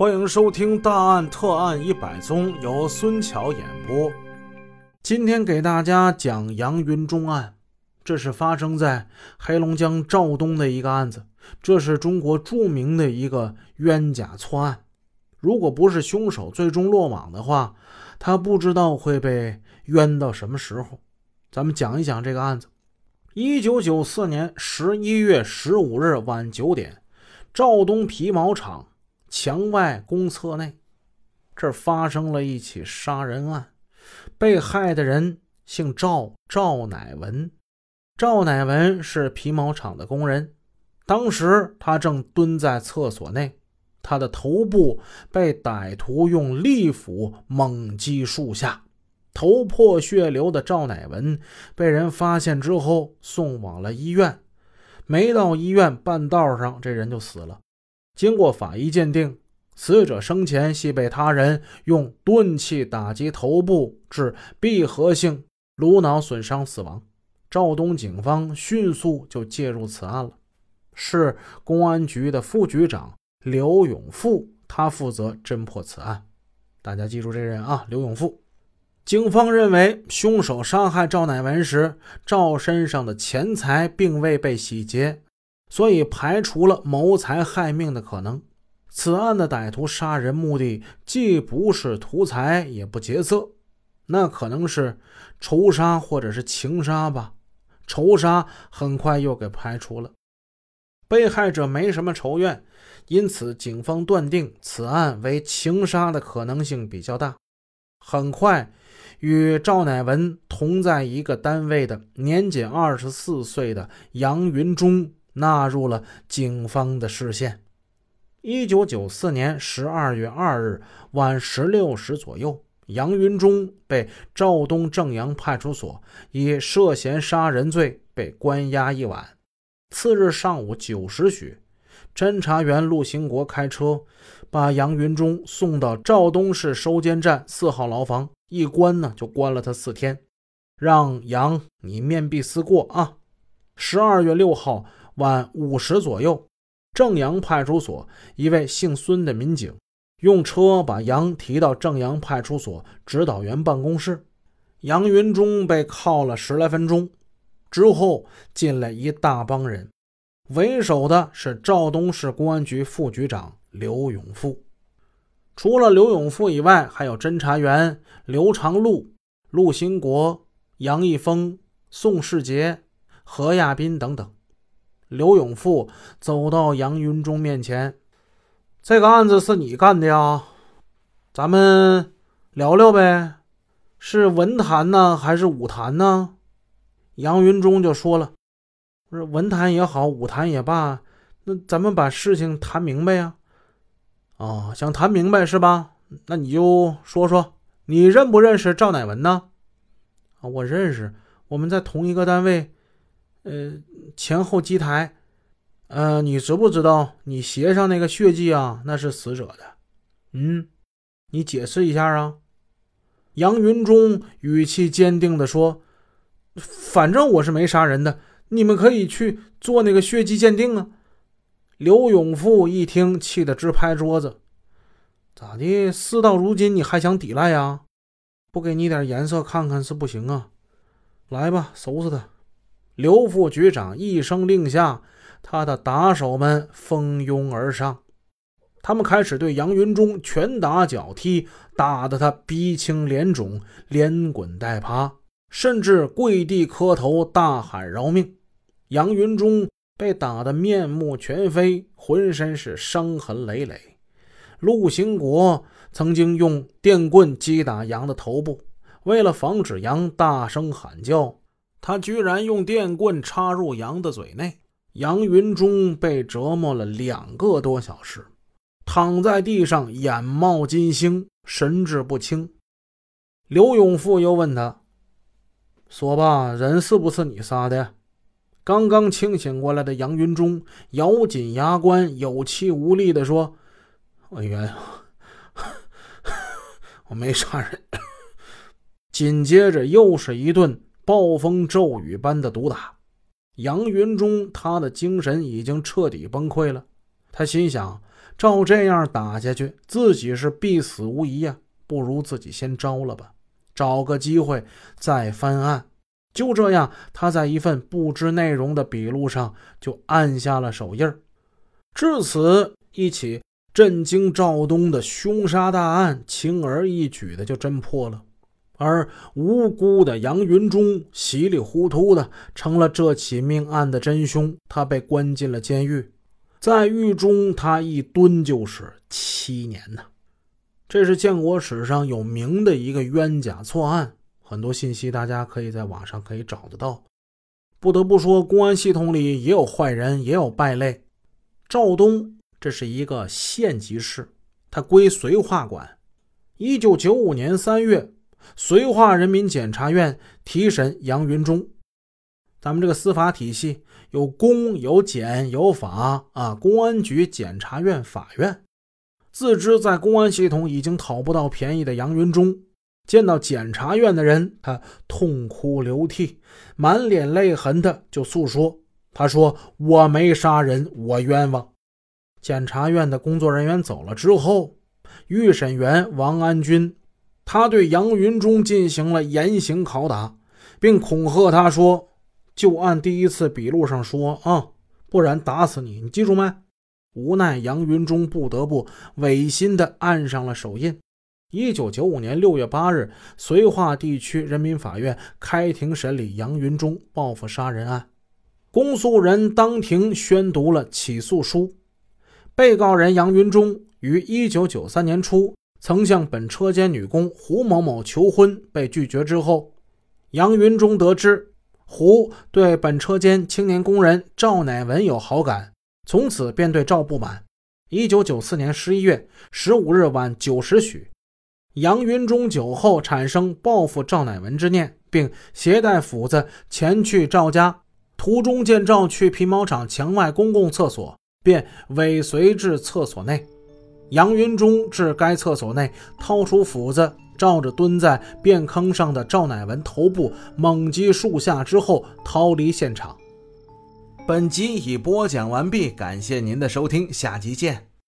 欢迎收听《大案特案一百宗》，由孙桥演播。今天给大家讲杨云中案，这是发生在黑龙江肇东的一个案子，这是中国著名的一个冤假错案。如果不是凶手最终落网的话，他不知道会被冤到什么时候。咱们讲一讲这个案子。一九九四年十一月十五日晚九点，肇东皮毛厂。墙外公厕内，这发生了一起杀人案。被害的人姓赵，赵乃文。赵乃文是皮毛厂的工人，当时他正蹲在厕所内，他的头部被歹徒用利斧猛击数下，头破血流的赵乃文被人发现之后送往了医院。没到医院，半道上这人就死了。经过法医鉴定，死者生前系被他人用钝器打击头部，致闭合性颅脑损伤死亡。肇东警方迅速就介入此案了，市公安局的副局长刘永富，他负责侦破此案。大家记住这人啊，刘永富。警方认为，凶手杀害赵乃文时，赵身上的钱财并未被洗劫。所以排除了谋财害命的可能。此案的歹徒杀人目的既不是图财，也不劫色，那可能是仇杀或者是情杀吧。仇杀很快又给排除了。被害者没什么仇怨，因此警方断定此案为情杀的可能性比较大。很快，与赵乃文同在一个单位的年仅二十四岁的杨云忠。纳入了警方的视线。一九九四年十二月二日晚十六时左右，杨云忠被肇东正阳派出所以涉嫌杀人罪被关押一晚。次日上午九时许，侦查员陆兴国开车把杨云忠送到肇东市收监站四号牢房，一关呢就关了他四天，让杨你面壁思过啊。十二月六号。晚五时左右，正阳派出所一位姓孙的民警用车把杨提到正阳派出所指导员办公室。杨云中被铐了十来分钟之后，进来一大帮人，为首的是肇东市公安局副局长刘永富。除了刘永富以外，还有侦查员刘长禄、陆兴国、杨一峰、宋世杰、何亚斌等等。刘永富走到杨云中面前：“这个案子是你干的呀？咱们聊聊呗，是文谈呢，还是武谈呢？”杨云中就说了：“是文谈也好，武谈也罢，那咱们把事情谈明白呀。哦，想谈明白是吧？那你就说说，你认不认识赵乃文呢？啊，我认识，我们在同一个单位。”呃，前后机台，呃，你知不知道你鞋上那个血迹啊？那是死者的。嗯，你解释一下啊。杨云中语气坚定地说：“反正我是没杀人的，你们可以去做那个血迹鉴定啊。”刘永富一听，气得直拍桌子：“咋的？事到如今你还想抵赖呀？不给你点颜色看看是不行啊！来吧，收拾他。”刘副局长一声令下，他的打手们蜂拥而上，他们开始对杨云中拳打脚踢，打得他鼻青脸肿、连滚带爬，甚至跪地磕头，大喊饶命。杨云中被打得面目全非，浑身是伤痕累累。陆兴国曾经用电棍击打杨的头部，为了防止杨大声喊叫。他居然用电棍插入杨的嘴内，杨云中被折磨了两个多小时，躺在地上，眼冒金星，神志不清。刘永富又问他：“说吧，人是不是你杀的？”刚刚清醒过来的杨云中咬紧牙关，有气无力地说：“我冤，我没杀人。”紧接着又是一顿。暴风骤雨般的毒打，杨云中他的精神已经彻底崩溃了。他心想：照这样打下去，自己是必死无疑呀，不如自己先招了吧，找个机会再翻案。就这样，他在一份不知内容的笔录上就按下了手印。至此，一起震惊赵东的凶杀大案轻而易举的就侦破了，而无辜的杨云中稀里糊涂的成了这起命案的真凶。他被关进了监狱，在狱中，他一蹲就是七年呢。这是建国史上有名的一个冤假错案。很多信息大家可以在网上可以找得到。不得不说，公安系统里也有坏人，也有败类。赵东这是一个县级市，它归绥化管。一九九五年三月，绥化人民检察院提审杨云忠。咱们这个司法体系有公有检有法啊，公安局、检察院、法院。自知在公安系统已经讨不到便宜的杨云忠。见到检察院的人，他痛哭流涕，满脸泪痕的就诉说：“他说我没杀人，我冤枉。”检察院的工作人员走了之后，预审员王安军，他对杨云中进行了严刑拷打，并恐吓他说：“就按第一次笔录上说啊，不然打死你，你记住没？”无奈杨云中不得不违心的按上了手印。一九九五年六月八日，绥化地区人民法院开庭审理杨云忠报复杀人案。公诉人当庭宣读了起诉书。被告人杨云忠于一九九三年初曾向本车间女工胡某某求婚，被拒绝之后，杨云忠得知胡对本车间青年工人赵乃文有好感，从此便对赵不满。一九九四年十一月十五日晚九时许。杨云中酒后产生报复赵乃文之念，并携带斧子前去赵家，途中见赵去皮毛厂墙外公共厕所，便尾随至厕所内。杨云中至该厕所内，掏出斧子，照着蹲在便坑上的赵乃文头部猛击数下之后，逃离现场。本集已播讲完毕，感谢您的收听，下集见。